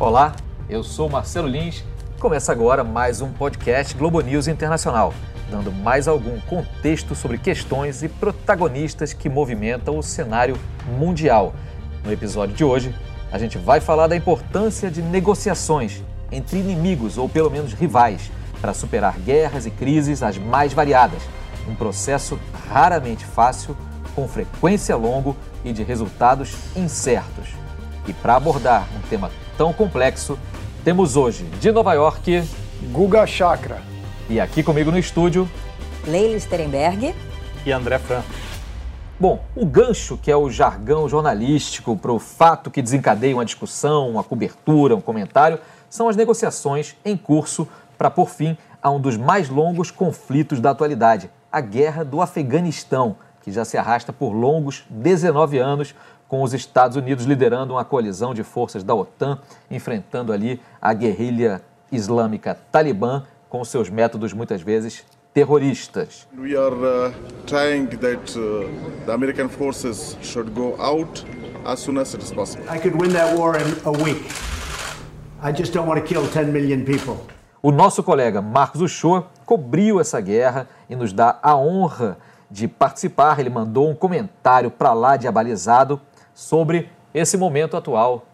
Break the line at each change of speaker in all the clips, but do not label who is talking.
Olá, eu sou Marcelo Lins. Começa agora mais um podcast Globo News Internacional, dando mais algum contexto sobre questões e protagonistas que movimentam o cenário mundial. No episódio de hoje, a gente vai falar da importância de negociações entre inimigos ou pelo menos rivais para superar guerras e crises as mais variadas. Um processo raramente fácil, com frequência longo e de resultados incertos. E para abordar um tema tão complexo, temos hoje de Nova York
Guga Chakra.
E aqui comigo no estúdio,
Leila Sterenberg
e André Fran.
Bom, o gancho, que é o jargão jornalístico para o fato que desencadeia uma discussão, uma cobertura, um comentário, são as negociações em curso para pôr fim a um dos mais longos conflitos da atualidade, a Guerra do Afeganistão, que já se arrasta por longos 19 anos, com os Estados Unidos liderando uma coalizão de forças da OTAN, enfrentando ali a guerrilha islâmica Talibã com seus métodos muitas vezes terroristas.
We are uh, trying that uh, the American forces should go out as soon as it is possible.
I could win that war in a week. I just don't want to kill 10 million people.
O nosso colega Marcos Uchoa cobriu essa guerra e nos dá a honra de participar. Ele mandou um comentário para lá de abalizado sobre esse momento atual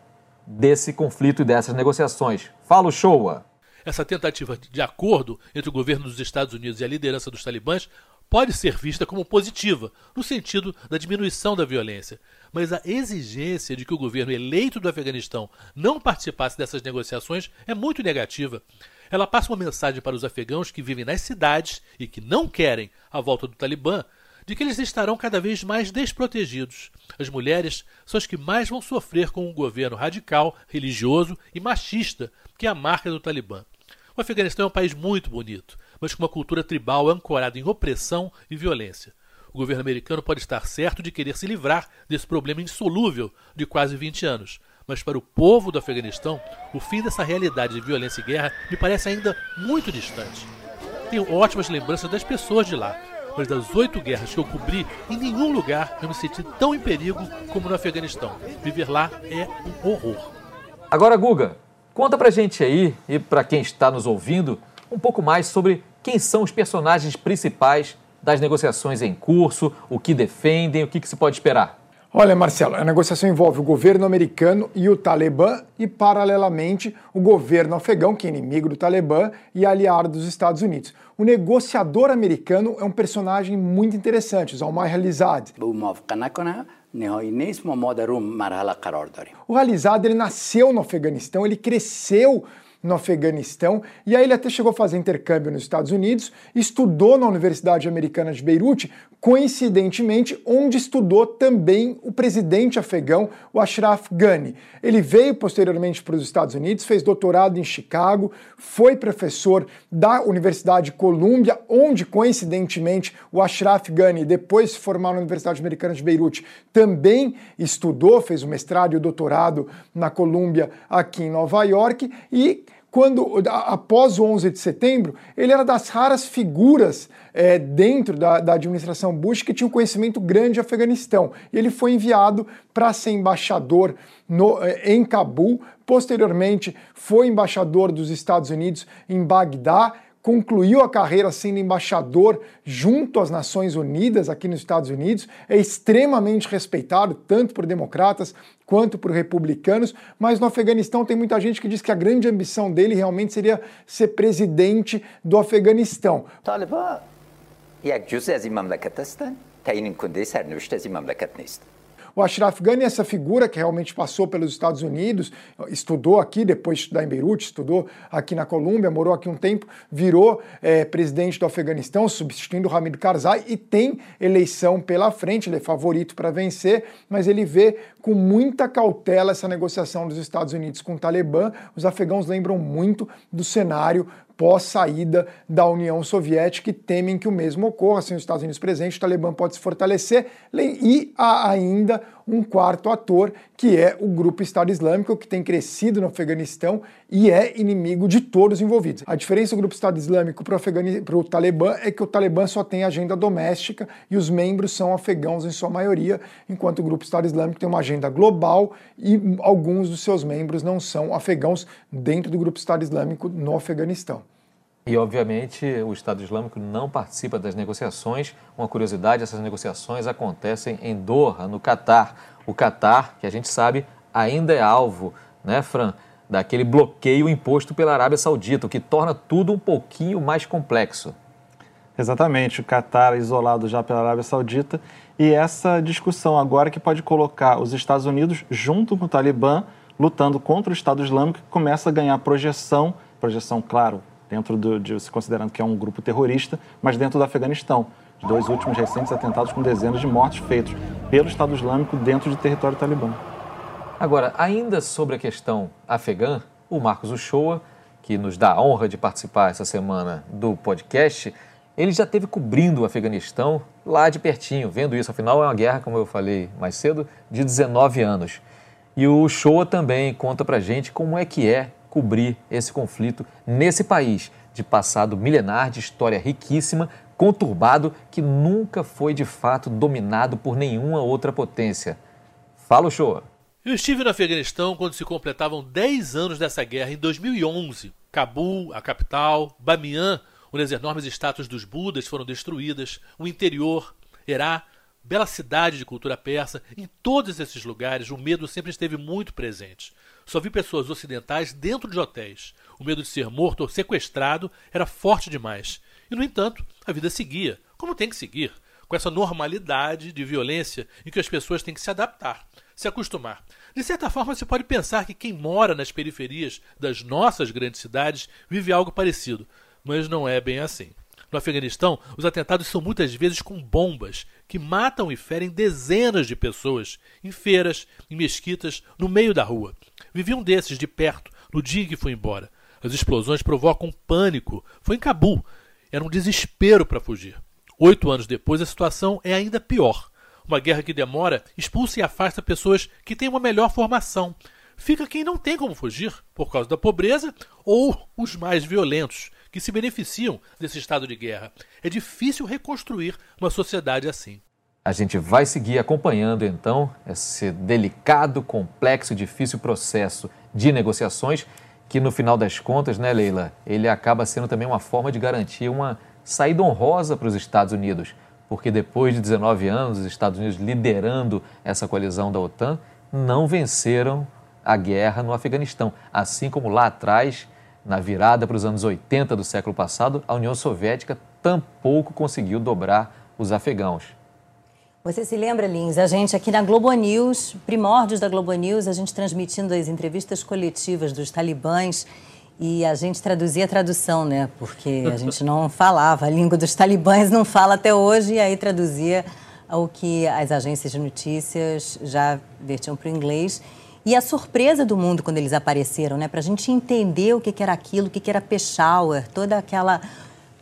desse conflito e dessas negociações. Fala, Showa!
Essa tentativa de acordo entre o governo dos Estados Unidos e a liderança dos talibãs pode ser vista como positiva, no sentido da diminuição da violência. Mas a exigência de que o governo eleito do Afeganistão não participasse dessas negociações é muito negativa. Ela passa uma mensagem para os afegãos que vivem nas cidades e que não querem a volta do Talibã de que eles estarão cada vez mais desprotegidos. As mulheres são as que mais vão sofrer com um governo radical, religioso e machista, que é a marca do Talibã. O Afeganistão é um país muito bonito, mas com uma cultura tribal ancorada em opressão e violência. O governo americano pode estar certo de querer se livrar desse problema insolúvel de quase 20 anos. Mas para o povo do Afeganistão, o fim dessa realidade de violência e guerra me parece ainda muito distante. Tenho ótimas lembranças das pessoas de lá, mas das oito guerras que eu cobri, em nenhum lugar eu me senti tão em perigo como no Afeganistão. Viver lá é um horror.
Agora, Guga, conta pra gente aí e para quem está nos ouvindo um pouco mais sobre quem são os personagens principais das negociações em curso, o que defendem, o que, que se pode esperar.
Olha, Marcelo, a negociação envolve o governo americano e o Talibã e, paralelamente, o governo afegão, que é inimigo do Talibã e aliado dos Estados Unidos. O negociador americano é um personagem muito interessante, Zalmay Khalilzad. O Khalilzad ele nasceu no Afeganistão, ele cresceu no Afeganistão, e aí ele até chegou a fazer intercâmbio nos Estados Unidos, estudou na Universidade Americana de Beirute, coincidentemente, onde estudou também o presidente afegão, o Ashraf Ghani. Ele veio posteriormente para os Estados Unidos, fez doutorado em Chicago, foi professor da Universidade de Columbia, onde coincidentemente o Ashraf Ghani, depois de se formar na Universidade Americana de Beirute, também estudou, fez o mestrado e o doutorado na Columbia aqui em Nova York e quando após o 11 de setembro, ele era das raras figuras é, dentro da, da, administração Bush que tinha um conhecimento grande de Afeganistão. E ele foi enviado para ser embaixador no, é, em Cabul. Posteriormente, foi embaixador dos Estados Unidos em Bagdá concluiu a carreira sendo embaixador junto às Nações Unidas aqui nos Estados Unidos, é extremamente respeitado tanto por democratas quanto por republicanos, mas no Afeganistão tem muita gente que diz que a grande ambição dele realmente seria ser presidente do Afeganistão.
طالبا یک جزء از این مملکت هستند تعیین کننده سرنوشت از این مملکت نیست
o Ashraf Ghani essa figura que realmente passou pelos Estados Unidos, estudou aqui, depois de estudar em Beirute, estudou aqui na Colômbia, morou aqui um tempo, virou é, presidente do Afeganistão, substituindo Hamid Karzai e tem eleição pela frente, ele é favorito para vencer, mas ele vê com muita cautela essa negociação dos Estados Unidos com o Talibã. Os afegãos lembram muito do cenário pós-saída da União Soviética e temem que o mesmo ocorra. Sem os Estados Unidos presentes, o Talibã pode se fortalecer e há ainda um quarto ator, que é o grupo Estado Islâmico, que tem crescido no Afeganistão e é inimigo de todos os envolvidos. A diferença do grupo Estado Islâmico para o Talibã é que o Talibã só tem agenda doméstica e os membros são afegãos em sua maioria, enquanto o grupo Estado Islâmico tem uma agenda global e alguns dos seus membros não são afegãos dentro do grupo Estado Islâmico no Afeganistão.
E, obviamente, o Estado Islâmico não participa das negociações. Uma curiosidade: essas negociações acontecem em Doha, no Catar. O Catar, que a gente sabe, ainda é alvo, né, Fran, daquele bloqueio imposto pela Arábia Saudita, o que torna tudo um pouquinho mais complexo.
Exatamente, o Catar isolado já pela Arábia Saudita e essa discussão agora que pode colocar os Estados Unidos junto com o Talibã lutando contra o Estado Islâmico que começa a ganhar projeção, projeção, claro, dentro do, de, se considerando que é um grupo terrorista, mas dentro do Afeganistão. Os dois últimos recentes atentados com dezenas de mortes feitos pelo Estado Islâmico dentro de território talibã.
Agora, ainda sobre a questão afegã, o Marcos Uchoa, que nos dá a honra de participar essa semana do podcast, ele já esteve cobrindo o Afeganistão lá de pertinho, vendo isso. Afinal, é uma guerra, como eu falei mais cedo, de 19 anos. E o Uchoa também conta pra gente como é que é cobrir esse conflito nesse país de passado milenar, de história riquíssima, conturbado, que nunca foi de fato dominado por nenhuma outra potência. Fala, show!
Eu estive no Afeganistão quando se completavam 10 anos dessa guerra, em 2011. Cabul, a capital, Bamiyan, onde as enormes estátuas dos Budas foram destruídas, o interior, Herá, bela cidade de cultura persa, em todos esses lugares o medo sempre esteve muito presente. Só vi pessoas ocidentais dentro de hotéis. O medo de ser morto ou sequestrado era forte demais. E, no entanto, a vida seguia, como tem que seguir, com essa normalidade de violência em que as pessoas têm que se adaptar, se acostumar. De certa forma, se pode pensar que quem mora nas periferias das nossas grandes cidades vive algo parecido, mas não é bem assim. No Afeganistão, os atentados são muitas vezes com bombas que matam e ferem dezenas de pessoas em feiras, em mesquitas, no meio da rua. Vivi um desses de perto no dia em que fui embora. As explosões provocam pânico. Foi em Cabul. Era um desespero para fugir. Oito anos depois, a situação é ainda pior. Uma guerra que demora expulsa e afasta pessoas que têm uma melhor formação. Fica quem não tem como fugir, por causa da pobreza, ou os mais violentos, que se beneficiam desse estado de guerra. É difícil reconstruir uma sociedade assim.
A gente vai seguir acompanhando então esse delicado, complexo e difícil processo de negociações que no final das contas, né, Leila, ele acaba sendo também uma forma de garantir uma saída honrosa para os Estados Unidos, porque depois de 19 anos, os Estados Unidos liderando essa coalizão da OTAN, não venceram a guerra no Afeganistão, assim como lá atrás na virada para os anos 80 do século passado, a União Soviética tampouco conseguiu dobrar os afegãos.
Você se lembra, Lins, a gente aqui na Globo News, primórdios da Globo News, a gente transmitindo as entrevistas coletivas dos talibãs e a gente traduzia a tradução, né? Porque a gente não falava a língua dos talibãs, não fala até hoje, e aí traduzia o que as agências de notícias já vertiam para o inglês. E a surpresa do mundo quando eles apareceram, né? Para a gente entender o que, que era aquilo, o que, que era Peshawar, toda aquela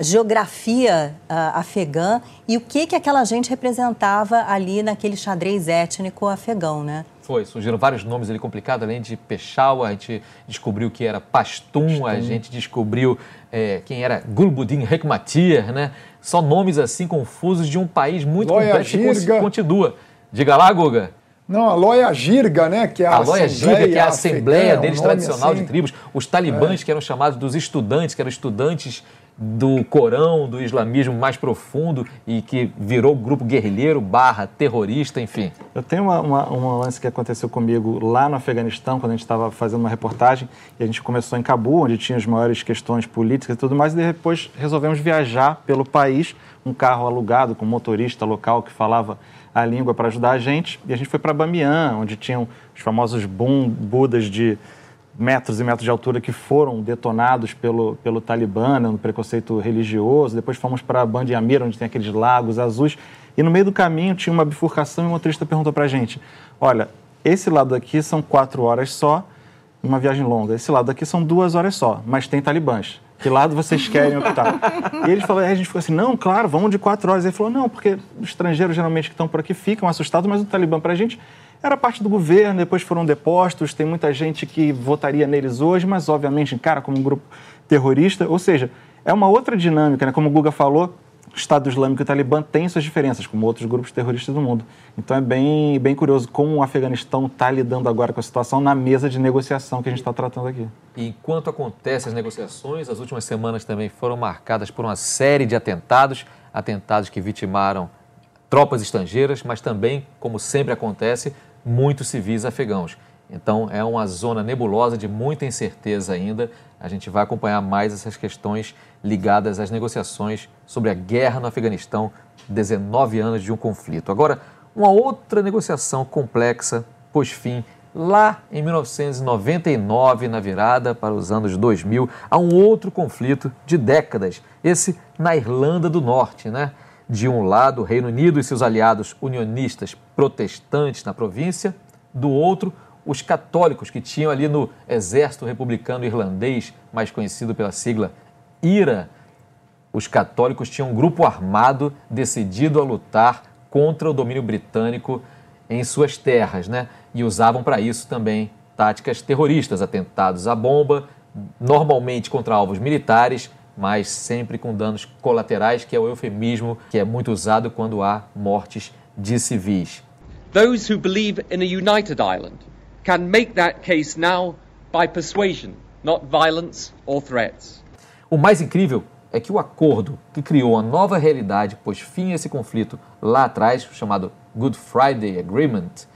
geografia uh, afegã e o que, que aquela gente representava ali naquele xadrez étnico afegão, né?
Foi, surgiram vários nomes ali complicados, além de Peshawar, a gente descobriu que era Pashtun, Pashtun. a gente descobriu é, quem era Gulbuddin Hekmatyar, né? Só nomes assim confusos de um país muito
Loya
complexo que continua. Diga lá, Guga.
Não, a Loia Girga, né? Que é a,
a Loia Girga, que é a assembleia deles um tradicional assim. de tribos. Os talibãs, é. que eram chamados dos estudantes, que eram estudantes do Corão, do islamismo mais profundo e que virou grupo guerrilheiro barra terrorista, enfim.
Eu tenho uma, uma, lance que aconteceu comigo lá no Afeganistão, quando a gente estava fazendo uma reportagem, e a gente começou em Cabul, onde tinha as maiores questões políticas e tudo mais, e depois resolvemos viajar pelo país, um carro alugado com um motorista local que falava a língua para ajudar a gente. E a gente foi para Bamiyan, onde tinham os famosos boom budas de metros e metros de altura que foram detonados pelo, pelo Talibã, né, no preconceito religioso. Depois fomos para Band Amir, onde tem aqueles lagos azuis. E no meio do caminho tinha uma bifurcação e o motorista perguntou para a gente, olha, esse lado aqui são quatro horas só, uma viagem longa. Esse lado aqui são duas horas só, mas tem talibãs. Que lado vocês querem optar? e ele falou, a gente falou assim, não, claro, vamos de quatro horas. Ele falou, não, porque os estrangeiros geralmente que estão por aqui ficam assustados, mas o Talibã para a gente era parte do governo, depois foram depostos, tem muita gente que votaria neles hoje, mas obviamente encara como um grupo terrorista. Ou seja, é uma outra dinâmica, né? como o Guga falou, o Estado Islâmico e o Talibã têm suas diferenças, como outros grupos terroristas do mundo. Então é bem, bem curioso como o Afeganistão está lidando agora com a situação na mesa de negociação que a gente está tratando aqui.
E enquanto acontecem as negociações, as últimas semanas também foram marcadas por uma série de atentados, atentados que vitimaram tropas estrangeiras, mas também, como sempre acontece, muitos civis afegãos. Então é uma zona nebulosa de muita incerteza ainda. A gente vai acompanhar mais essas questões ligadas às negociações sobre a guerra no Afeganistão, 19 anos de um conflito. Agora, uma outra negociação complexa pôs fim lá em 1999, na virada para os anos 2000, a um outro conflito de décadas, esse na Irlanda do Norte, né? De um lado, o Reino Unido e seus aliados unionistas protestantes na província, do outro, os católicos que tinham ali no Exército Republicano Irlandês, mais conhecido pela sigla IRA, os católicos tinham um grupo armado decidido a lutar contra o domínio britânico em suas terras, né? E usavam para isso também táticas terroristas, atentados à bomba, normalmente contra alvos militares, mas sempre com danos colaterais, que é o eufemismo que é muito usado quando há mortes de civis.
Those who believe in a united Ireland can make that case now by persuasion, not violence or threats.
O mais incrível é que o acordo que criou a nova realidade, pôs fim a esse conflito lá atrás, chamado Good Friday Agreement, está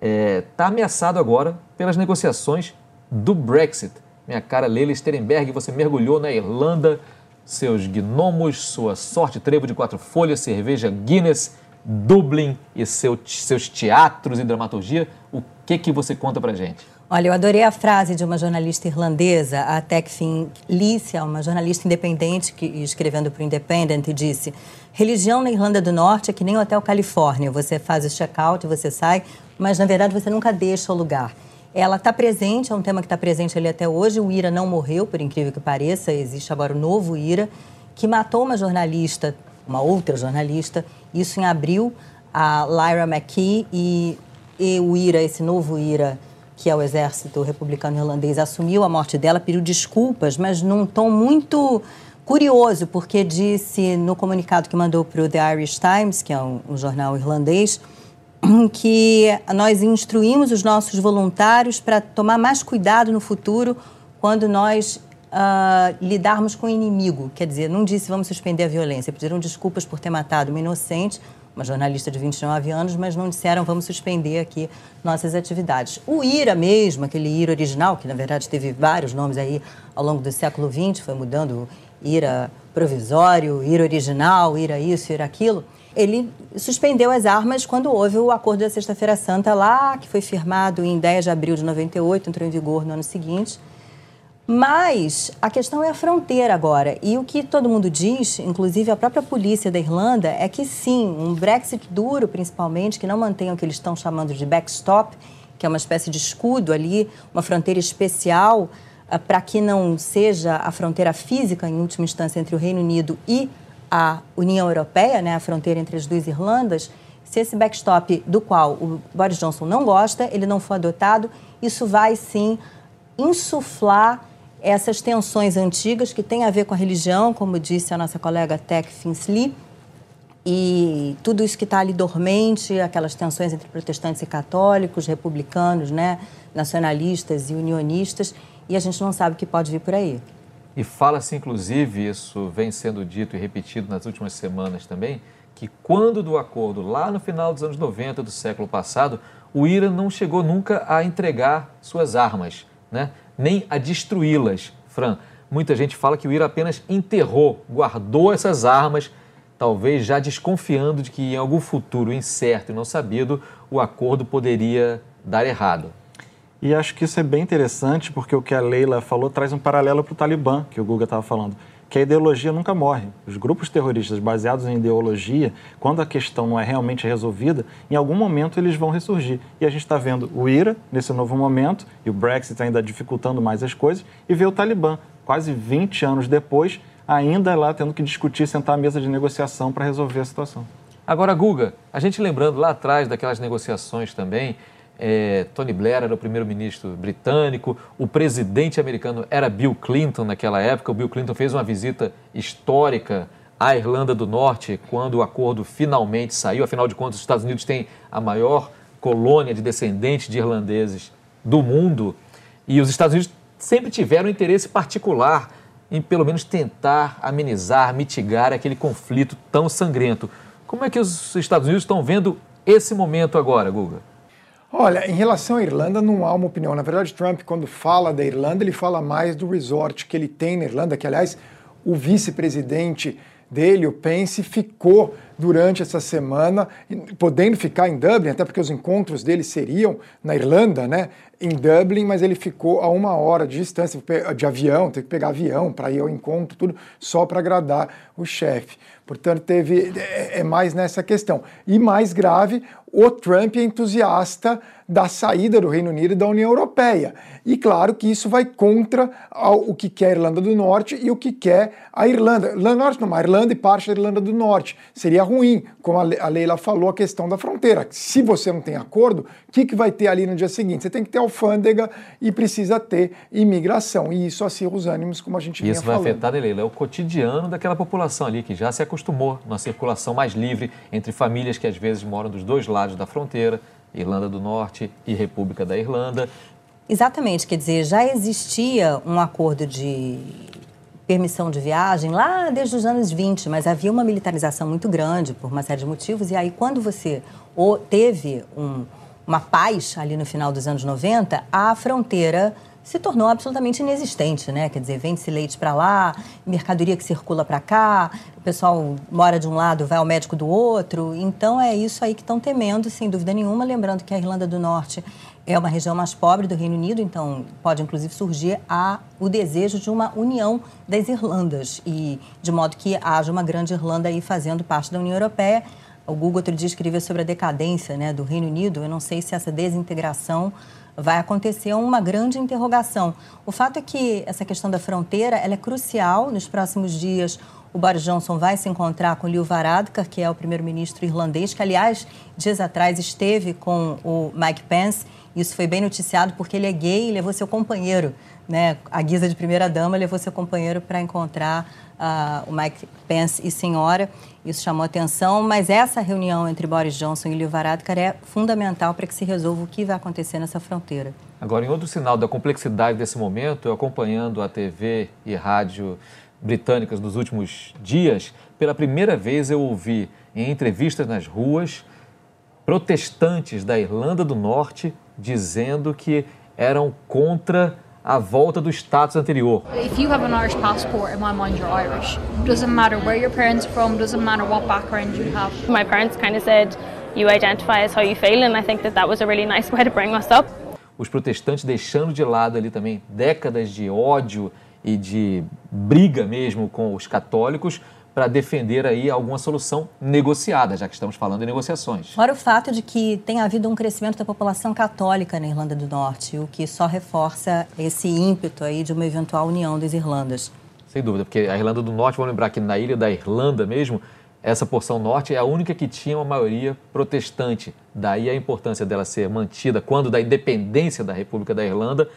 é, tá ameaçado agora pelas negociações do Brexit. Minha cara Leila Sterenberg, você mergulhou na Irlanda, seus gnomos, sua sorte trevo de quatro folhas, cerveja Guinness, Dublin e seu, seus teatros e dramaturgia. O que, que você conta pra gente?
Olha, eu adorei a frase de uma jornalista irlandesa, a Tekfin Lícia, uma jornalista independente que escrevendo para o Independent, disse: religião na Irlanda do Norte é que nem o Hotel Califórnia. Você faz o check-out, você sai, mas na verdade você nunca deixa o lugar. Ela está presente, é um tema que está presente ali até hoje. O Ira não morreu, por incrível que pareça. Existe agora o novo Ira, que matou uma jornalista, uma outra jornalista, isso em abril, a Lyra McKee, e, e o Ira, esse novo Ira que é o exército republicano irlandês, assumiu a morte dela, pediu desculpas, mas num tom muito curioso, porque disse no comunicado que mandou para o The Irish Times, que é um, um jornal irlandês, que nós instruímos os nossos voluntários para tomar mais cuidado no futuro quando nós uh, lidarmos com o inimigo. Quer dizer, não disse vamos suspender a violência, pediram desculpas por ter matado uma inocente, uma jornalista de 29 anos, mas não disseram vamos suspender aqui nossas atividades. O IRA mesmo, aquele IRA original, que na verdade teve vários nomes aí ao longo do século XX, foi mudando IRA provisório, IRA original, IRA isso, IRA aquilo, ele suspendeu as armas quando houve o acordo da Sexta-feira Santa lá, que foi firmado em 10 de abril de 98, entrou em vigor no ano seguinte. Mas a questão é a fronteira agora. E o que todo mundo diz, inclusive a própria polícia da Irlanda, é que sim, um Brexit duro, principalmente, que não mantenha o que eles estão chamando de backstop, que é uma espécie de escudo ali, uma fronteira especial, uh, para que não seja a fronteira física, em última instância, entre o Reino Unido e a União Europeia, né, a fronteira entre as duas Irlandas. Se esse backstop, do qual o Boris Johnson não gosta, ele não for adotado, isso vai sim insuflar essas tensões antigas que têm a ver com a religião, como disse a nossa colega Tech Finsley, e tudo isso que está ali dormente, aquelas tensões entre protestantes e católicos, republicanos, né, nacionalistas e unionistas, e a gente não sabe o que pode vir por aí.
E fala-se, inclusive, isso vem sendo dito e repetido nas últimas semanas também, que quando do acordo, lá no final dos anos 90 do século passado, o Irã não chegou nunca a entregar suas armas, né? nem a destruí-las. Fran, muita gente fala que o Ira apenas enterrou, guardou essas armas, talvez já desconfiando de que em algum futuro incerto e não sabido o acordo poderia dar errado.
E acho que isso é bem interessante porque o que a Leila falou traz um paralelo para o Talibã, que o Guga estava falando que a ideologia nunca morre. Os grupos terroristas baseados em ideologia, quando a questão não é realmente resolvida, em algum momento eles vão ressurgir. E a gente está vendo o IRA nesse novo momento, e o Brexit ainda dificultando mais as coisas, e vê o Talibã quase 20 anos depois, ainda lá tendo que discutir, sentar à mesa de negociação para resolver a situação.
Agora, Guga, a gente lembrando lá atrás daquelas negociações também, é, Tony Blair era o primeiro-ministro britânico, o presidente americano era Bill Clinton naquela época. O Bill Clinton fez uma visita histórica à Irlanda do Norte quando o acordo finalmente saiu. Afinal de contas, os Estados Unidos têm a maior colônia de descendentes de irlandeses do mundo e os Estados Unidos sempre tiveram interesse particular em pelo menos tentar amenizar, mitigar aquele conflito tão sangrento. Como é que os Estados Unidos estão vendo esse momento agora, Guga?
Olha, em relação à Irlanda, não há uma opinião. Na verdade, Trump, quando fala da Irlanda, ele fala mais do resort que ele tem na Irlanda, que, aliás, o vice-presidente dele, o Pence, ficou durante essa semana, podendo ficar em Dublin, até porque os encontros dele seriam na Irlanda, né? Em Dublin, mas ele ficou a uma hora de distância de avião, teve que pegar avião para ir ao encontro, tudo só para agradar o chefe. Portanto, teve é, é mais nessa questão. E mais grave, o Trump é entusiasta da saída do Reino Unido da União Europeia. E claro que isso vai contra o que quer a Irlanda do Norte e o que quer a Irlanda. Irlanda do Norte não, a Irlanda e parte da Irlanda do Norte. Seria ruim, como a Leila falou, a questão da fronteira. Se você não tem acordo, o que, que vai ter ali no dia seguinte? Você tem que ter alfândega e precisa ter imigração. E isso acirra os ânimos, como a gente
vinha Isso
vai
falando. afetar, Leila, é o cotidiano daquela população ali, que já se acostumou numa circulação mais livre entre famílias que às vezes moram dos dois lados da fronteira, Irlanda do Norte e República da Irlanda.
Exatamente, quer dizer, já existia um acordo de permissão de viagem lá desde os anos 20, mas havia uma militarização muito grande por uma série de motivos. E aí, quando você teve um, uma paz ali no final dos anos 90, a fronteira se tornou absolutamente inexistente, né? Quer dizer, vende-se leite para lá, mercadoria que circula para cá, o pessoal mora de um lado, vai ao médico do outro. Então é isso aí que estão temendo, sem dúvida nenhuma. Lembrando que a Irlanda do Norte é uma região mais pobre do Reino Unido, então pode inclusive surgir a, o desejo de uma união das Irlandas e de modo que haja uma grande Irlanda aí fazendo parte da União Europeia. O Google outro dia escreveu sobre a decadência né, do Reino Unido. Eu não sei se essa desintegração vai acontecer uma grande interrogação. O fato é que essa questão da fronteira ela é crucial. Nos próximos dias, o Boris Johnson vai se encontrar com Leo Varadkar, que é o primeiro-ministro irlandês, que, aliás, dias atrás esteve com o Mike Pence. Isso foi bem noticiado porque ele é gay e levou seu companheiro, né? A guisa de primeira-dama levou seu companheiro para encontrar uh, o Mike Pence e senhora. Isso chamou atenção, mas essa reunião entre Boris Johnson e Leo Varadkar é fundamental para que se resolva o que vai acontecer nessa fronteira.
Agora, em outro sinal da complexidade desse momento, eu acompanhando a TV e rádio britânicas nos últimos dias, pela primeira vez eu ouvi em entrevistas nas ruas protestantes da Irlanda do Norte dizendo que eram contra a volta do status anterior.
If you have an Irish passport, in my mind you're Irish. Doesn't matter where your parents are from, doesn't matter what background you have.
My parents kind of said you identify as how you feel and I think that that was a really nice way to bring us up.
Os protestantes deixando de lado ali também décadas de ódio e de briga mesmo com os católicos para defender aí alguma solução negociada, já que estamos falando em negociações.
Fora o fato de que tem havido um crescimento da população católica na Irlanda do Norte, o que só reforça esse ímpeto aí de uma eventual união das Irlandas.
Sem dúvida, porque a Irlanda do Norte, vamos lembrar que na ilha da Irlanda mesmo, essa porção norte é a única que tinha uma maioria protestante. Daí a importância dela ser mantida quando da independência da República da Irlanda,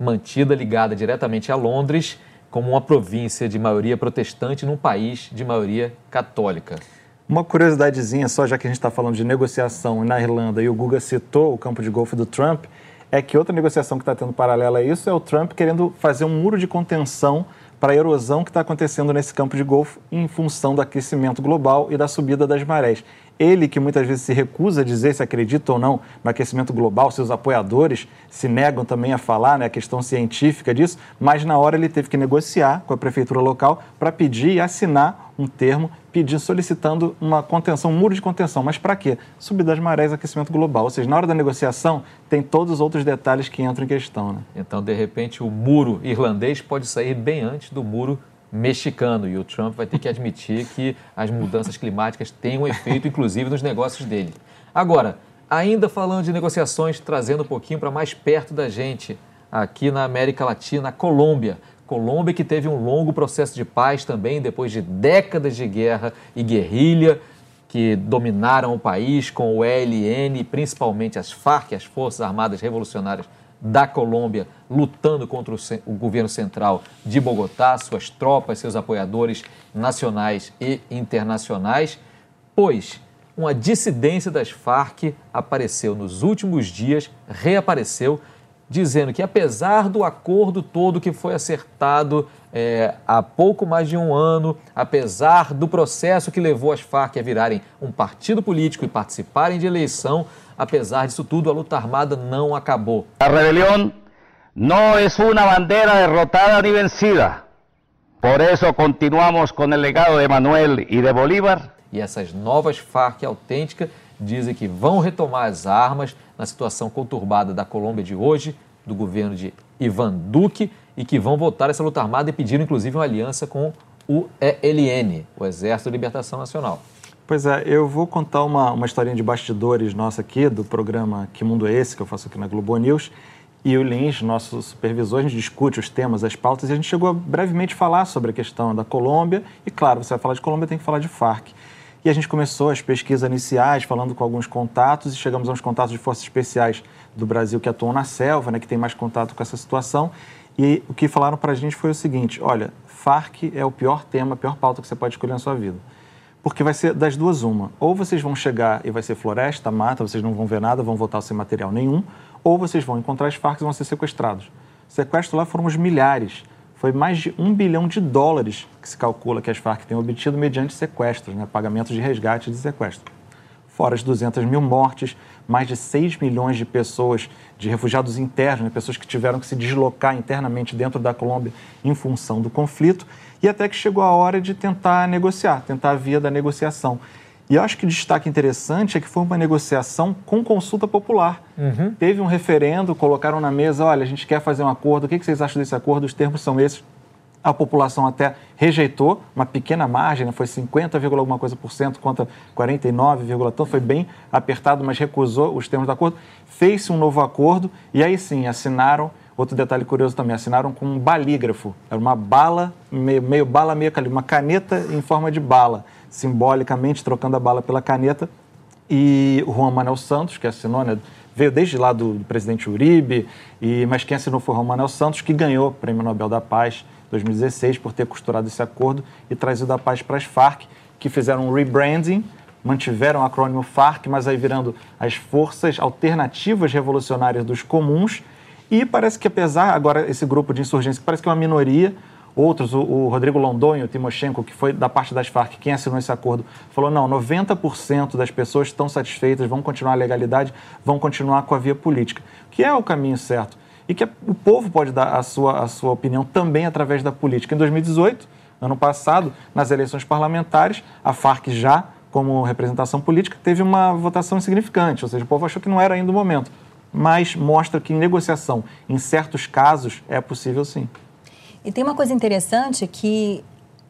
mantida ligada diretamente a Londres como uma província de maioria protestante num país de maioria católica.
Uma curiosidadezinha só, já que a gente está falando de negociação na Irlanda e o Guga citou o campo de golfe do Trump, é que outra negociação que está tendo paralela a isso é o Trump querendo fazer um muro de contenção para a erosão que está acontecendo nesse campo de golfe em função do aquecimento global e da subida das marés. Ele, que muitas vezes se recusa a dizer se acredita ou não no aquecimento global, seus apoiadores se negam também a falar, né, a questão científica disso, mas na hora ele teve que negociar com a prefeitura local para pedir e assinar um termo pedindo, solicitando uma contenção, um muro de contenção. Mas para quê? Subida das marés, aquecimento global. Ou seja, na hora da negociação, tem todos os outros detalhes que entram em questão. Né?
Então, de repente, o muro irlandês pode sair bem antes do muro mexicano e o Trump vai ter que admitir que as mudanças climáticas têm um efeito, inclusive, nos negócios dele. Agora, ainda falando de negociações, trazendo um pouquinho para mais perto da gente, aqui na América Latina, a Colômbia. Colômbia que teve um longo processo de paz também, depois de décadas de guerra e guerrilha que dominaram o país com o ELN, principalmente as FARC, as Forças Armadas Revolucionárias da Colômbia, lutando contra o, o, governo central de Bogotá, suas tropas, seus apoiadores nacionais e internacionais, pois uma dissidência das Farc apareceu nos últimos dias, reapareceu, dizendo que apesar do acordo todo que foi acertado é, há pouco mais de um ano, apesar do processo que levou as Farc a virarem um partido político e participarem de eleição, apesar disso tudo, a luta armada não acabou.
A rebelião não é uma bandeira derrotada nem vencida. Por isso continuamos com o legado de Manuel e de Bolívar.
E essas novas Farc autênticas dizem que vão retomar as armas na situação conturbada da Colômbia de hoje, do governo de Ivan Duque e que vão voltar essa luta armada e pediram inclusive uma aliança com o ELN, o Exército de Libertação Nacional.
Pois é, eu vou contar uma, uma historinha de bastidores nossa aqui, do programa Que Mundo é Esse, que eu faço aqui na Globo News. E o Lins, nosso supervisor, a gente discute os temas, as pautas, e a gente chegou a brevemente falar sobre a questão da Colômbia. E claro, você vai falar de Colômbia, tem que falar de Farc. E a gente começou as pesquisas iniciais, falando com alguns contatos, e chegamos a uns contatos de forças especiais do Brasil que atuam na selva, né, que tem mais contato com essa situação. E o que falaram para a gente foi o seguinte: olha, FARC é o pior tema, a pior pauta que você pode escolher na sua vida. Porque vai ser das duas uma. Ou vocês vão chegar e vai ser floresta, mata, vocês não vão ver nada, vão voltar sem material nenhum, ou vocês vão encontrar as Farc e vão ser sequestrados. Sequestro lá foram os milhares. Foi mais de um bilhão de dólares que se calcula que as Farc têm obtido mediante sequestros, né, pagamentos de resgate de sequestro. Fora as 200 mil mortes, mais de 6 milhões de pessoas, de refugiados internos, né, pessoas que tiveram que se deslocar internamente dentro da Colômbia em função do conflito, e até que chegou a hora de tentar negociar, tentar a via da negociação. E eu acho que o destaque interessante é que foi uma negociação com consulta popular. Uhum. Teve um referendo, colocaram na mesa: olha, a gente quer fazer um acordo, o que vocês acham desse acordo? Os termos são esses a população até rejeitou, uma pequena margem, né? foi 50, alguma coisa por cento contra 49, tanto, foi bem apertado, mas recusou os termos do acordo. Fez-se um novo acordo e aí sim assinaram. Outro detalhe curioso também, assinaram com um balígrafo. Era uma bala, meio, meio bala, meio uma caneta em forma de bala, simbolicamente trocando a bala pela caneta. E o Juan Manuel Santos, que assinou, né, veio desde lá do, do presidente Uribe, e, mas quem assinou foi o Juan Manuel Santos, que ganhou o Prêmio Nobel da Paz 2016 por ter costurado esse acordo e trazido a paz para as Farc, que fizeram um rebranding, mantiveram o acrônimo FARC, mas aí virando as Forças Alternativas Revolucionárias dos Comuns. E parece que apesar, agora esse grupo de insurgência, parece que é uma minoria, outros, o, o Rodrigo Londonho, o Timoshenko, que foi da parte das Farc, quem assinou esse acordo, falou, não, 90% das pessoas estão satisfeitas, vão continuar a legalidade, vão continuar com a via política, que é o caminho certo e que o povo pode dar a sua, a sua opinião também através da política. Em 2018, ano passado, nas eleições parlamentares, a Farc já, como representação política, teve uma votação insignificante, ou seja, o povo achou que não era ainda o momento. Mas mostra que em negociação, em certos casos, é possível sim.
E tem uma coisa interessante que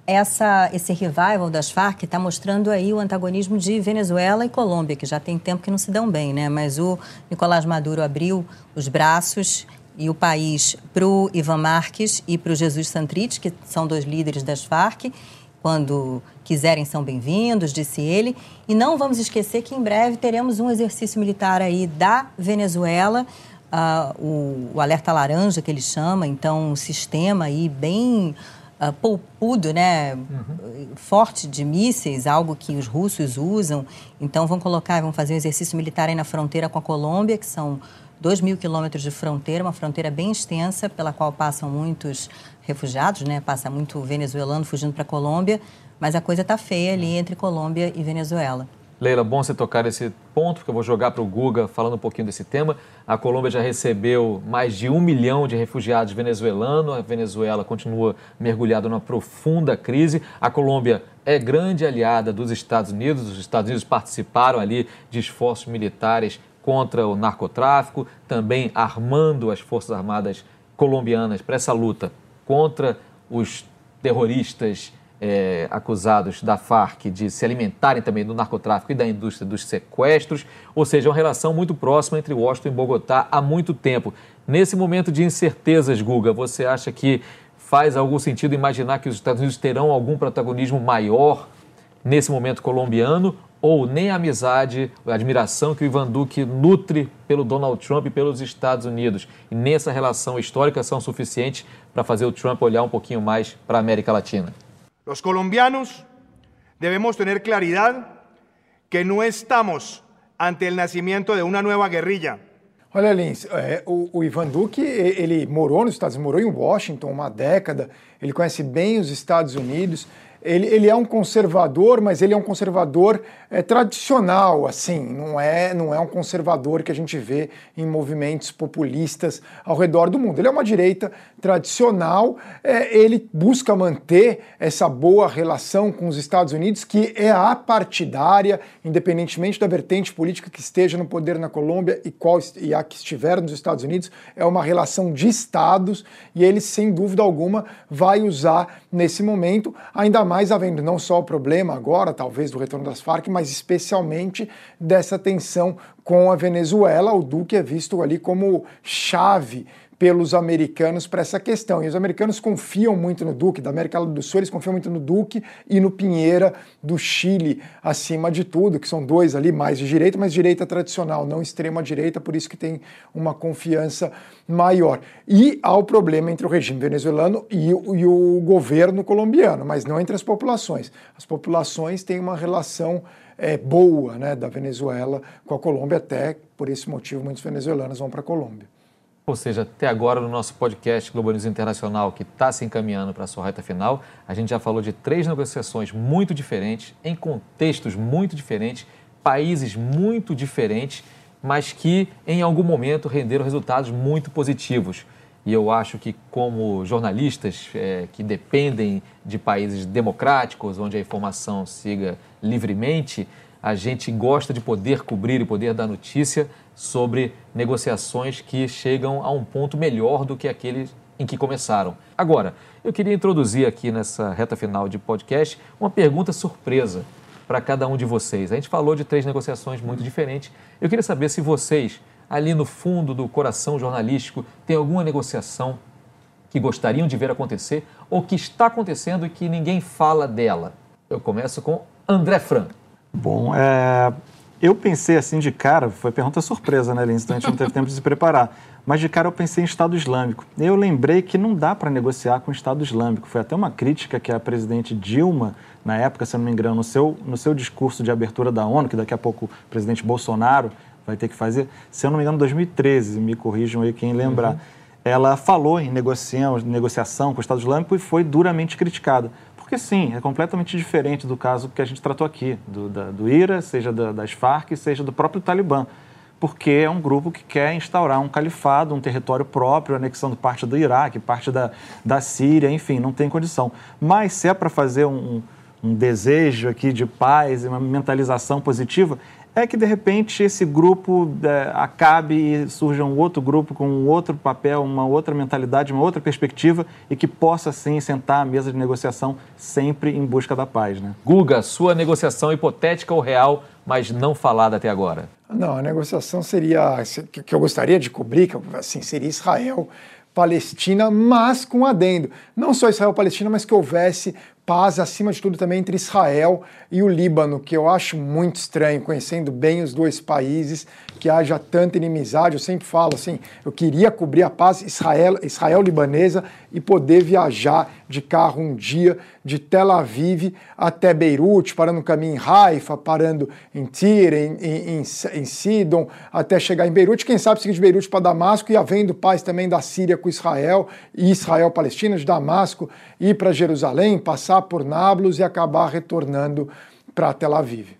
essa, esse revival das Farc está mostrando aí o antagonismo de Venezuela e Colômbia, que já tem tempo que não se dão bem, né? Mas o Nicolás Maduro abriu os braços e o país para o Ivan Marques e para o Jesus Santrich, que são dois líderes das Farc. Quando quiserem, são bem-vindos, disse ele. E não vamos esquecer que em breve teremos um exercício militar aí da Venezuela, uh, o, o, alerta laranja que ele chama, então um sistema aí bem uh, poupudo, né, uhum. forte de mísseis, algo que os russos usam. Então vão colocar, vão fazer um exercício militar aí na fronteira com a Colômbia, que são 2 mil quilômetros de fronteira, uma fronteira bem extensa, pela qual passam muitos refugiados, né? Passa muito venezuelano fugindo para a Colômbia, mas a coisa está feia ali entre Colômbia e Venezuela.
Leila, bom você tocar esse ponto, porque eu vou jogar para o Guga falando um pouquinho desse tema. A Colômbia já recebeu mais de um milhão de refugiados venezuelanos, a Venezuela continua mergulhada numa profunda crise. A Colômbia é grande aliada dos Estados Unidos, os Estados Unidos participaram ali de esforços militares contra o narcotráfico, também armando as Forças Armadas colombianas para essa luta contra os terroristas é, acusados da Farc de se alimentarem também do narcotráfico e da indústria dos sequestros, ou seja, uma relação muito próxima entre Washington e Bogotá há muito tempo. Nesse momento de incertezas, Guga, você acha que faz algum sentido imaginar que os Estados Unidos terão algum protagonismo maior nesse momento colombiano ou nem a amizade, a admiração que o Ivan Duque nutre pelo Donald Trump e pelos Estados Unidos e nessa relação histórica são suficientes para fazer o Trump olhar um pouquinho mais para a América Latina?
Os colombianos devemos ter claridade que não estamos ante o nascimento de uma nova guerrilha.
Olha, Lins, é, o, o, Ivan Duque, ele morou nos Estados Unidos, morou em Washington uma década, ele conhece bem os Estados Unidos, ele, ele é um conservador, mas ele é um conservador é, tradicional, assim, não é, não é um conservador que a gente vê em movimentos populistas ao redor do mundo. Ele é uma direita tradicional, é, ele busca manter essa boa relação com os Estados Unidos, que é apartidária, independentemente da vertente política que esteja no poder na Colômbia e, qual, e a que estiver nos Estados Unidos, é uma relação de estados e ele, sem dúvida alguma, vai usar nesse momento, ainda mais havendo não só o problema agora, talvez, do retorno das Farc, mas especialmente dessa tensão com a Venezuela. O Duque é visto ali como chave pelos americanos para essa questão. E os americanos confiam muito no Duque, da América do Sul, eles confiam muito no Duque e no Pinheira do Chile, acima de tudo, que são dois ali mais de direita, mas direita tradicional, não extrema direita, por isso que tem uma confiança maior. E há o problema entre o regime venezuelano e, e o governo colombiano, mas não entre as populações. As populações têm uma relação é, boa né, da Venezuela com a Colômbia, até por esse motivo muitos venezuelanos vão para a Colômbia.
Ou seja, até agora no nosso podcast Globo News Internacional, que está se encaminhando para a sua reta final, a gente já falou de três negociações muito diferentes, em contextos muito diferentes, países muito diferentes, mas que em algum momento renderam resultados muito positivos. E eu acho que, como jornalistas é, que dependem de países democráticos, onde a informação siga livremente, a gente gosta de poder cobrir e poder dar notícia sobre negociações que chegam a um ponto melhor do que aquele em que começaram. Agora, eu queria introduzir aqui nessa reta final de podcast uma pergunta surpresa para cada um de vocês. A gente falou de três negociações muito diferentes. Eu queria saber se vocês, ali no fundo do coração jornalístico, têm alguma negociação que gostariam de ver acontecer ou que está acontecendo e que ninguém fala dela. Eu começo com André Fran.
Bom, é, eu pensei assim de cara, foi pergunta surpresa, né, Lins? Então a gente não teve tempo de se preparar. Mas de cara eu pensei em Estado Islâmico. Eu lembrei que não dá para negociar com o Estado Islâmico. Foi até uma crítica que a presidente Dilma, na época, se não me engano, no seu, no seu discurso de abertura da ONU, que daqui a pouco o presidente Bolsonaro vai ter que fazer, se eu não me engano, 2013, me corrijam aí quem lembrar. Uhum. Ela falou em negociação, negociação com o Estado Islâmico e foi duramente criticada. Porque sim, é completamente diferente do caso que a gente tratou aqui, do, da, do IRA, seja da, das Farc, seja do próprio Talibã. Porque é um grupo que quer instaurar um califado, um território próprio, anexando parte do Iraque, parte da, da Síria, enfim, não tem condição. Mas se é para fazer um, um desejo aqui de paz e uma mentalização positiva, é que de repente esse grupo é, acabe e surja um outro grupo com um outro papel, uma outra mentalidade, uma outra perspectiva e que possa sim sentar à mesa de negociação sempre em busca da paz. Né?
Guga, sua negociação hipotética ou real, mas não falada até agora?
Não, a negociação seria que eu gostaria de cobrir, que assim seria Israel. Palestina, mas com adendo. Não só Israel-Palestina, mas que houvesse paz, acima de tudo, também entre Israel e o Líbano, que eu acho muito estranho, conhecendo bem os dois países, que haja tanta inimizade. Eu sempre falo assim, eu queria cobrir a paz Israel, Israel-libanesa e poder viajar de carro um dia de Tel Aviv até Beirute, parando no caminho em Haifa, parando em Tira, em, em, em Sidon, até chegar em Beirute, quem sabe seguir de Beirute para Damasco e havendo paz também da Síria com Israel e Israel-Palestina, de Damasco, ir para Jerusalém, passar por Nablus e acabar retornando para Tel Aviv.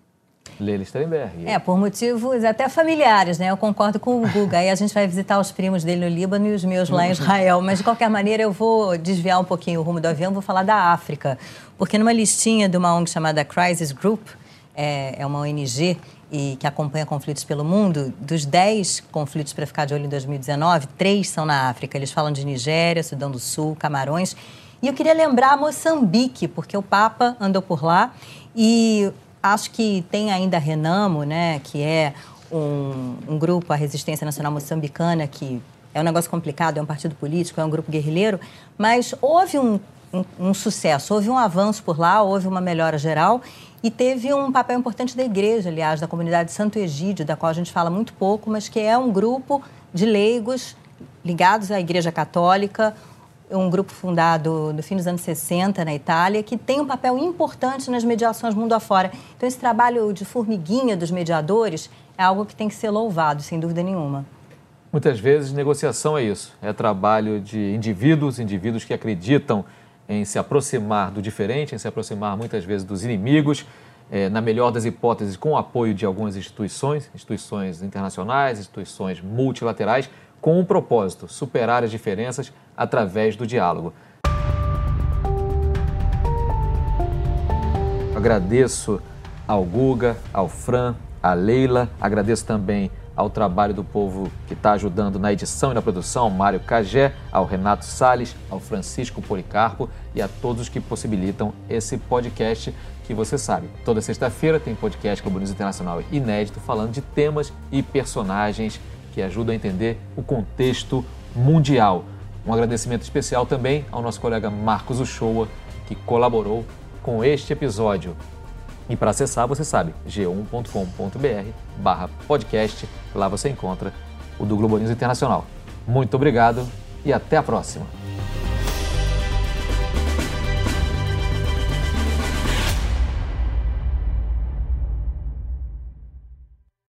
Lele Sternberg.
É, por motivos até familiares, né? Eu concordo com o Guga. Aí a gente vai visitar os primos dele no Líbano e os meus lá em Israel. Mas, de qualquer maneira, eu vou desviar um pouquinho o rumo do avião, vou falar da África. Porque numa listinha de uma ONG chamada Crisis Group, é, é uma ONG e que acompanha conflitos pelo mundo, dos 10 conflitos para ficar de olho em 2019, três são na África. Eles falam de Nigéria, Sudão do Sul, Camarões. E eu queria lembrar Moçambique, porque o Papa andou por lá e acho que tem ainda a Renamo, né, que é um, um grupo, a Resistência Nacional Moçambicana, que é um negócio complicado, é um partido político, é um grupo guerrilheiro, mas houve um, um, um sucesso, houve um avanço por lá, houve uma melhora geral e teve um papel importante da igreja, aliás, da comunidade Santo Egídio, da qual a gente fala muito pouco, mas que é um grupo de leigos ligados à Igreja Católica, um grupo fundado no fim dos anos 60 na Itália, que tem um papel importante nas mediações mundo afora. Então, esse trabalho de formiguinha dos mediadores é algo que tem que ser louvado, sem dúvida nenhuma.
Muitas vezes, negociação é isso. É trabalho de indivíduos, indivíduos que acreditam em se aproximar do diferente, em se aproximar muitas vezes dos inimigos, é, na melhor das hipóteses, com o apoio de algumas instituições, instituições internacionais, instituições multilaterais, com um propósito: superar as diferenças através do diálogo. Agradeço ao Guga, ao Fran, à Leila, agradeço também ao trabalho do povo que está ajudando na edição e na produção, Mário Cagé, ao Renato Sales, ao Francisco Policarpo e a todos que possibilitam esse podcast que você sabe. Toda sexta-feira tem podcast Globo News Internacional inédito falando de temas e personagens que ajuda a entender o contexto mundial. Um agradecimento especial também ao nosso colega Marcos Uchoa, que colaborou com este episódio. E para acessar, você sabe, g1.com.br barra podcast, lá você encontra o do Globo News Internacional. Muito obrigado e até a próxima!